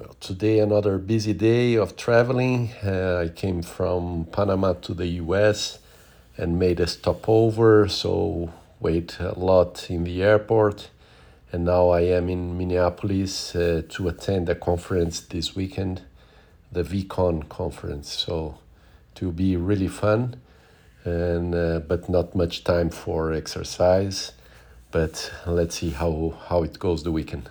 Well, today another busy day of traveling. Uh, I came from Panama to the U.S. and made a stopover, so wait a lot in the airport. And now I am in Minneapolis uh, to attend a conference this weekend, the VCon conference. So it will be really fun, and uh, but not much time for exercise. But let's see how how it goes the weekend.